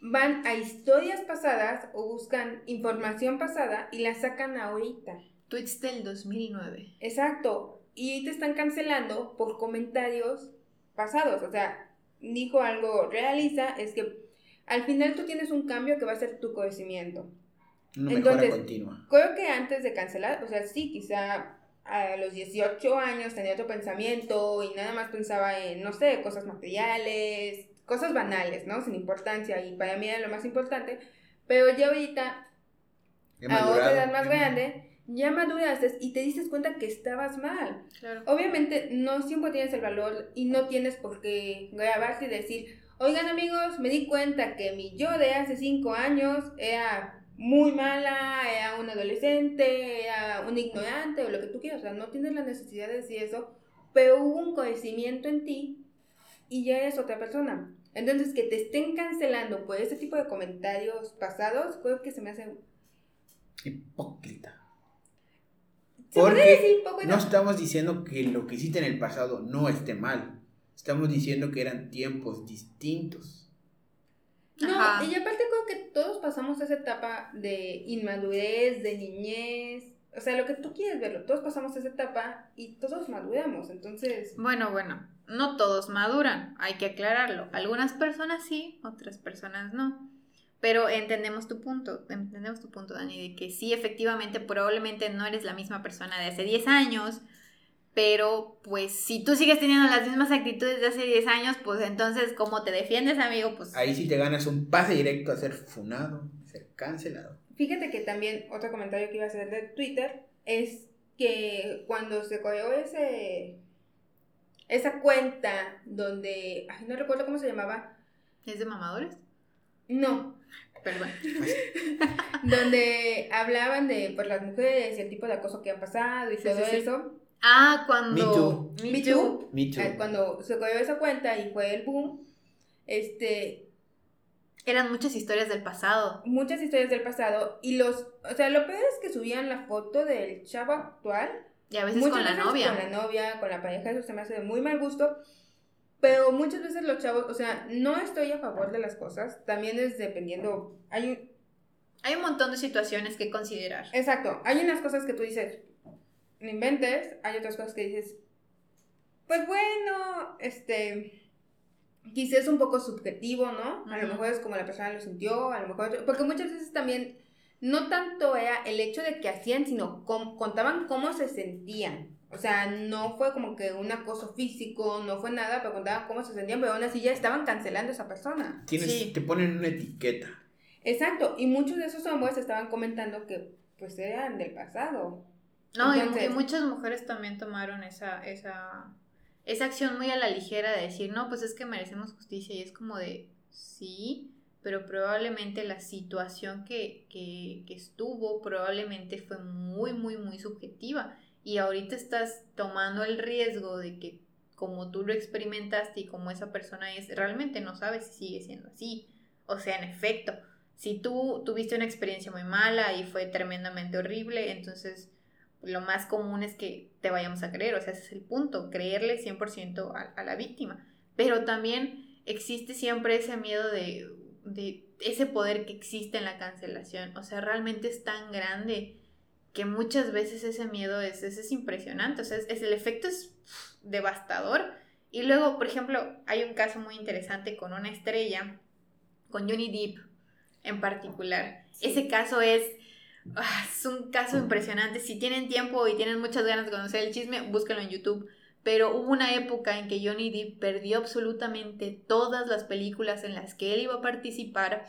van a historias pasadas o buscan información pasada y la sacan ahorita. Tweets del 2009. Exacto. Y te están cancelando por comentarios pasados. O sea, dijo algo realiza, es que al final tú tienes un cambio que va a ser tu conocimiento. Una mejora continua. Creo que antes de cancelar, o sea, sí, quizá a los 18 años tenía otro pensamiento y nada más pensaba en, no sé, cosas materiales, cosas banales, ¿no? Sin importancia y para mí era lo más importante, pero ya ahorita, a otra edad más grande, ya maduraste y te diste cuenta que estabas mal. Claro. Obviamente no siempre tienes el valor y no tienes por qué grabarte y decir, oigan amigos, me di cuenta que mi yo de hace 5 años era muy mala, era un adolescente, era un ignorante o lo que tú quieras, o sea, no tienes la necesidad de decir eso, pero hubo un conocimiento en ti y ya eres otra persona. Entonces, que te estén cancelando por ese tipo de comentarios pasados, creo que se me hace... Hipócrita. ¿Se puede Porque decir hipócrita? no estamos diciendo que lo que hiciste en el pasado no esté mal. Estamos diciendo que eran tiempos distintos. No, Ajá. y aparte creo que todos pasamos esa etapa de inmadurez, de niñez, o sea, lo que tú quieres verlo, todos pasamos esa etapa y todos maduramos, entonces... Bueno, bueno, no todos maduran, hay que aclararlo. Algunas personas sí, otras personas no. Pero entendemos tu punto, entendemos tu punto, Dani, de que sí, efectivamente, probablemente no eres la misma persona de hace 10 años, pero pues si tú sigues teniendo las mismas actitudes de hace 10 años, pues entonces, ¿cómo te defiendes, amigo? Pues Ahí sí te ganas un pase directo a ser funado, a ser cancelado. Fíjate que también otro comentario que iba a hacer de Twitter es que cuando se creó ese esa cuenta donde, ay, no recuerdo cómo se llamaba, ¿es de mamadores? no, Perdón. donde hablaban de pues, las mujeres y el tipo de acoso que ha pasado y Sí, todo sí, sí. Ah, cuando... Me Too. Me Me Too. Too. Me too. Ah, Cuando se creó esa cuenta y fue el boom, este, Eran muchas historias del pasado. muchas historias del pasado y los, o sea, lo peor es que subían la foto del chavo actual Y a veces muchas con la veces novia. Con la novia, con la pareja, eso se me hace de muy mal gusto. Pero muchas veces los chavos, o sea, no estoy a favor de las cosas. También es dependiendo. Hay un- Hay un montón de situaciones que considerar. exacto, hay unas cosas que tú dices, no inventes. Hay otras cosas que dices, pues bueno, este. Quizás es un poco subjetivo, ¿no? A lo mejor es como la persona lo sintió, a lo mejor. Porque muchas veces también. No tanto era el hecho de que hacían, sino contaban cómo se sentían. O sea, no fue como que un acoso físico, no fue nada, pero contaban cómo se sentían, pero aún así ya estaban cancelando a esa persona. Tienes, Sí. Te ponen una etiqueta. Exacto, y muchos de esos hombres estaban comentando que pues eran del pasado. No, y mu- Entonces- y, muchas mujeres también tomaron esa, esa, esa acción muy a la ligera de decir, no, pues es que merecemos justicia. Y es como de, sí, pero probablemente la situación que, que, que estuvo probablemente fue muy, muy, muy subjetiva. Y ahorita estás tomando el riesgo de que como tú lo experimentaste y como esa persona es, realmente no sabes si sigue siendo así. O sea, en efecto, si tú tuviste una experiencia muy mala y fue tremendamente horrible, entonces lo más común es que te vayamos a creer, o sea, ese es el punto, creerle 100% a, a la víctima. Pero también existe siempre ese miedo de, de ese poder que existe en la cancelación, o sea, realmente es tan grande que muchas veces ese miedo es, es, es impresionante, o sea, es, es- el efecto es devastador. Y luego, por ejemplo, hay un caso muy interesante con una estrella, con Johnny Depp en particular. Ese caso es, es un caso impresionante. Si tienen tiempo y tienen muchas ganas de conocer el chisme, búsquenlo en YouTube. Pero hubo una época en que Johnny Depp perdió absolutamente todas las películas en las que él iba a participar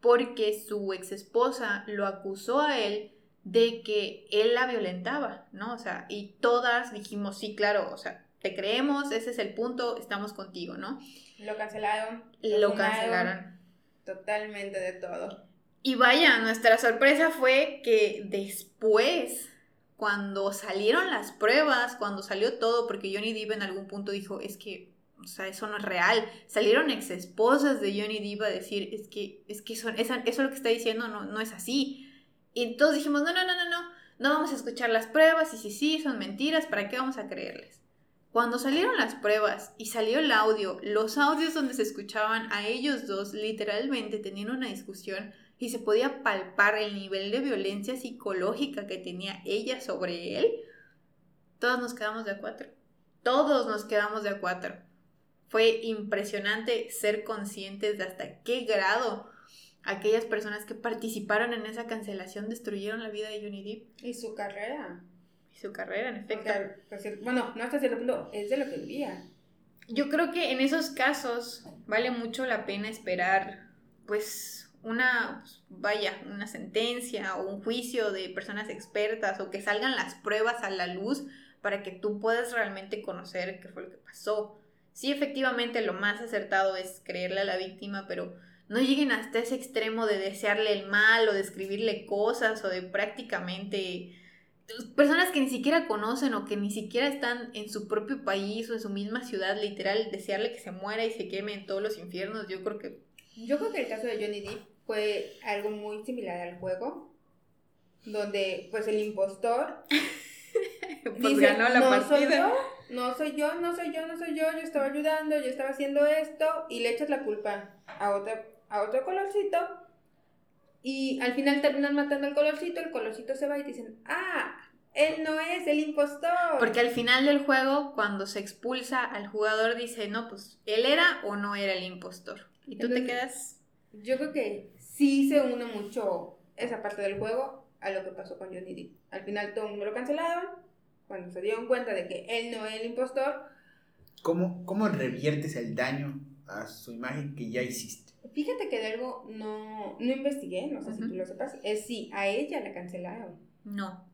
porque su ex esposa lo acusó a él de que él la violentaba, ¿no? O sea, y todas dijimos, sí, claro, o sea, te creemos, ese es el punto, estamos contigo, ¿no? Lo cancelaron. Lo cancelaron. Totalmente de todo. Y vaya, nuestra sorpresa fue que después, cuando salieron las pruebas, cuando salió todo, porque Johnny Depp en algún punto dijo, es que, o sea, eso no es real. Salieron ex esposas de Johnny Depp a decir, es que, es que eso, eso lo que está diciendo no, no es así. Y todos dijimos, no, no, no, no, no, no vamos a escuchar las pruebas, y si sí, son mentiras, ¿para qué vamos a creerles? Cuando salieron las pruebas y salió el audio, los audios donde se escuchaban a ellos dos literalmente teniendo una discusión y se podía palpar el nivel de violencia psicológica que tenía ella sobre él, todos nos quedamos de a cuatro. Todos nos quedamos de a cuatro. Fue impresionante ser conscientes de hasta qué grado aquellas personas que participaron en esa cancelación destruyeron la vida de Johnny Depp Y su carrera. y su carrera, en O efecto. sea, pues, bueno, no hasta cierto punto, es de lo que vivía. Yo creo que en esos casos vale mucho la pena esperar, pues, una, pues, vaya, una sentencia o un juicio de personas expertas o que salgan las pruebas a la luz para que tú puedas realmente conocer qué fue lo que pasó. Sí, efectivamente, lo más acertado es creerle a la víctima, pero no lleguen hasta ese extremo de desearle el mal o de escribirle cosas o de prácticamente personas que ni siquiera conocen o que ni siquiera están en su propio país o en su misma ciudad, literal, desearle que se muera y se queme en todos los infiernos, yo creo que... Yo creo que el caso de Johnny Depp fue algo muy similar al juego, donde pues el impostor Pues dice, ganó la no soy partida. yo, no soy yo, no soy yo, no soy yo, yo estaba ayudando, yo estaba haciendo esto, y le echas la culpa a otro, a otro colorcito, y al final terminan matando al colorcito, el colorcito se va y dicen, ah, él no es el impostor. Porque al final del juego, cuando se expulsa al jugador, dice, no, pues, ¿él era o no era el impostor? Y tú te quedas... Yo creo que sí se une mucho esa parte del juego a lo que pasó con Johnny Depp. Al final todo el mundo lo cancelaron, cuando se dieron cuenta de que él no es el impostor. ¿Cómo, ¿Cómo reviertes el daño a su imagen que ya hiciste? Fíjate que de algo no, no investigué, no sé si tú lo sepas, es si a ella la cancelaron. No.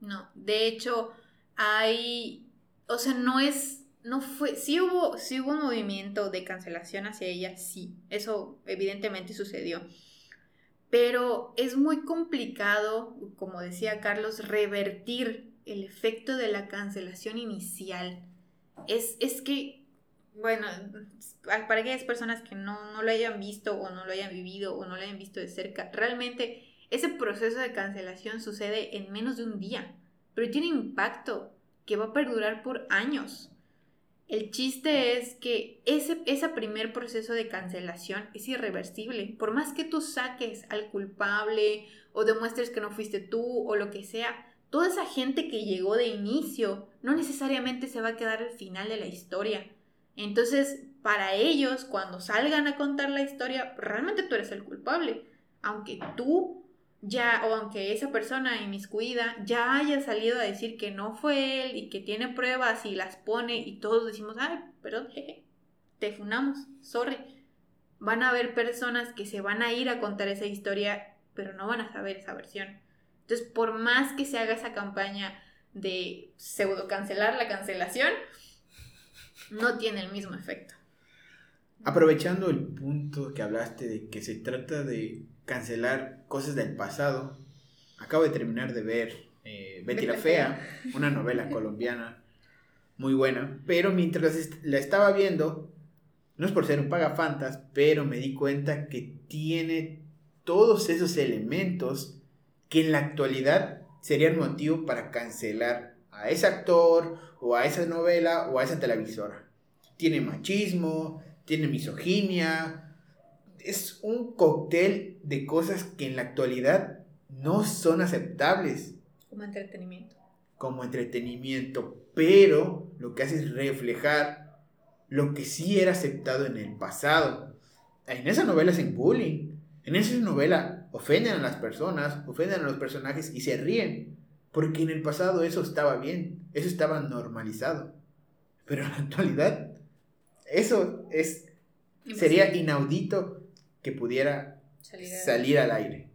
No. De hecho, hay. O sea, no es. No fue. Sí hubo, sí hubo un movimiento de cancelación hacia ella, sí. Eso evidentemente sucedió. Pero es muy complicado, como decía Carlos, revertir el efecto de la cancelación inicial. Es, es que, bueno, para aquellas personas que no, no lo hayan visto o no lo hayan vivido o no lo hayan visto de cerca, realmente ese proceso de cancelación sucede en menos de un día, pero tiene impacto que va a perdurar por años. El chiste es que ese, ese primer proceso de cancelación es irreversible. Por más que tú saques al culpable o demuestres que no fuiste tú o lo que sea, toda esa gente que llegó de inicio no necesariamente se va a quedar al final de la historia. Entonces, para ellos, cuando salgan a contar la historia, realmente tú eres el culpable. Aunque tú ya, o aunque esa persona inmiscuida ya haya salido a decir que no fue él y que tiene pruebas y las pone y todos decimos, ay, perdón, jeje, te funamos, sorry. Van a haber personas que se van a ir a contar esa historia, pero no van a saber esa versión. Entonces, por más que se haga esa campaña de pseudo cancelar la cancelación, no tiene el mismo efecto. Aprovechando el punto que hablaste de que se trata de cancelar cosas del pasado, acabo de terminar de ver eh, Betty la Fea, una novela colombiana muy buena, pero mientras la estaba viendo, no es por ser un pagafantas, pero me di cuenta que tiene todos esos elementos que en la actualidad serían motivo para cancelar a ese actor o a esa novela o a esa televisora. Tiene machismo, tiene misoginia, es un cóctel de cosas que en la actualidad no son aceptables Como entretenimiento. como entretenimiento, pero lo que hace es reflejar lo que sí era aceptado en el pasado. En esa novela hacen bullying, en esa novela ofenden a las personas, ofenden a los personajes y se ríen, porque en el pasado eso estaba bien, eso estaba normalizado. Pero en la actualidad, eso es, sería inaudito que pudiera Salir al aire.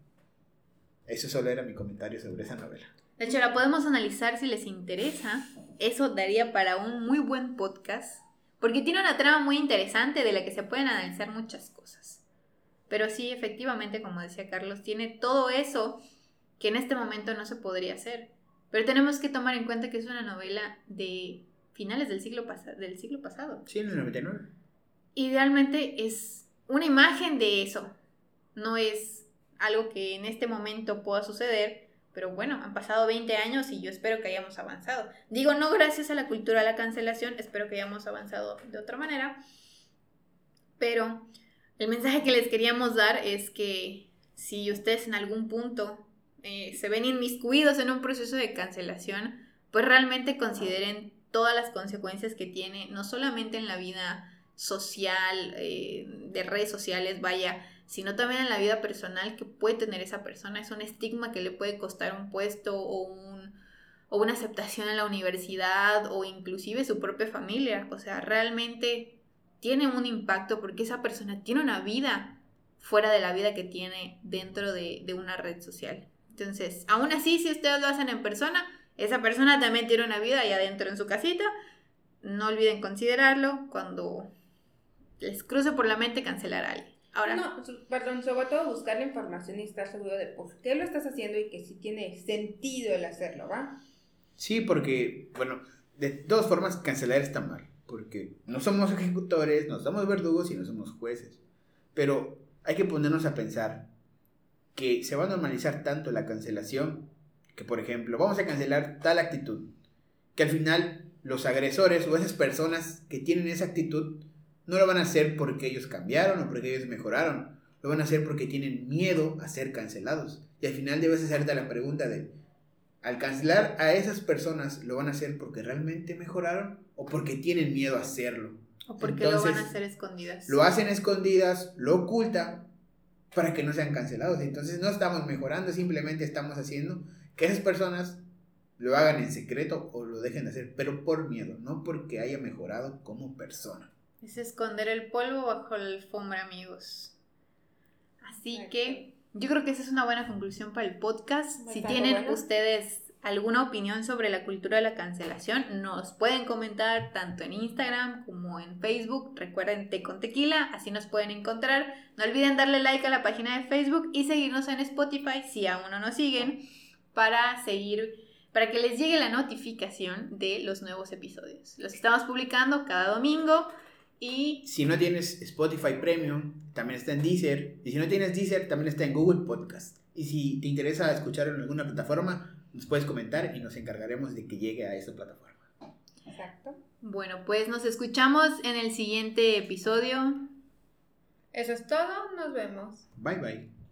Eso solo era mi comentario sobre esa novela. De hecho, la podemos analizar si les interesa. Eso daría para un muy buen podcast. Porque tiene una trama muy interesante de la que se pueden analizar muchas cosas. Pero sí, efectivamente, como decía Carlos, tiene todo eso que en este momento no se podría hacer. Pero tenemos que tomar en cuenta que es una novela de finales del siglo, del siglo pasado. Sí, en el 99. Idealmente es una imagen de eso. No es algo que en este momento pueda suceder, pero bueno, han pasado 20 años y yo espero que hayamos avanzado. Digo, no gracias a la cultura de la cancelación, espero que hayamos avanzado de otra manera. Pero el mensaje que les queríamos dar es que si ustedes en algún punto eh, se ven inmiscuidos en un proceso de cancelación, pues realmente consideren todas las consecuencias que tiene, no solamente en la vida social, eh, de redes sociales, vaya, sino también en la vida personal que puede tener esa persona. Es un estigma que le puede costar un puesto o, un, o una aceptación en la universidad o inclusive su propia familia. O sea, realmente tiene un impacto porque esa persona tiene una vida fuera de la vida que tiene dentro de, de una red social. Entonces, aún así, si ustedes lo hacen en persona, esa persona también tiene una vida allá adentro en su casita. No olviden considerarlo cuando les cruce por la mente cancelar a alguien. Ahora. No, perdón, sobre todo buscar la información y estar seguro de por qué lo estás haciendo y que sí tiene sentido el hacerlo, ¿va? Sí, porque, bueno, de todas formas, cancelar está mal. Porque no somos ejecutores, no somos verdugos y no somos jueces. Pero hay que ponernos a pensar que se va a normalizar tanto la cancelación que, por ejemplo, vamos a cancelar tal actitud. Que al final los agresores o esas personas que tienen esa actitud no lo van a hacer porque ellos cambiaron o porque ellos mejoraron. Lo van a hacer porque tienen miedo a ser cancelados. Y al final debes hacerte la pregunta de, al cancelar a esas personas, ¿lo van a hacer porque realmente mejoraron o porque tienen miedo a hacerlo? O porque lo van a hacer escondidas. Lo hacen escondidas, lo ocultan para que no sean cancelados. Entonces no estamos mejorando, simplemente estamos haciendo que esas personas lo hagan en secreto o lo dejen de hacer, pero por miedo, no porque haya mejorado como persona. Es esconder el polvo bajo la alfombra, amigos. Así que yo creo que esa es una buena conclusión para el podcast. si tienen ustedes alguna opinión sobre la cultura de la cancelación, nos pueden comentar tanto en Instagram como en Facebook. Recuerden Te con Tequila, así nos pueden encontrar. No olviden darle like a la página de Facebook y seguirnos en Spotify si aún no nos siguen para seguir para que les llegue la notificación de los nuevos episodios. Los estamos publicando cada domingo. Y si no tienes Spotify Premium, también está en Deezer. Y si no tienes Deezer, también está en Google Podcast. Y si te interesa escuchar en alguna plataforma, nos puedes comentar y nos encargaremos de que llegue a esa plataforma. Exacto. Bueno, pues nos escuchamos en el siguiente episodio. Eso es todo, nos vemos. Bye bye.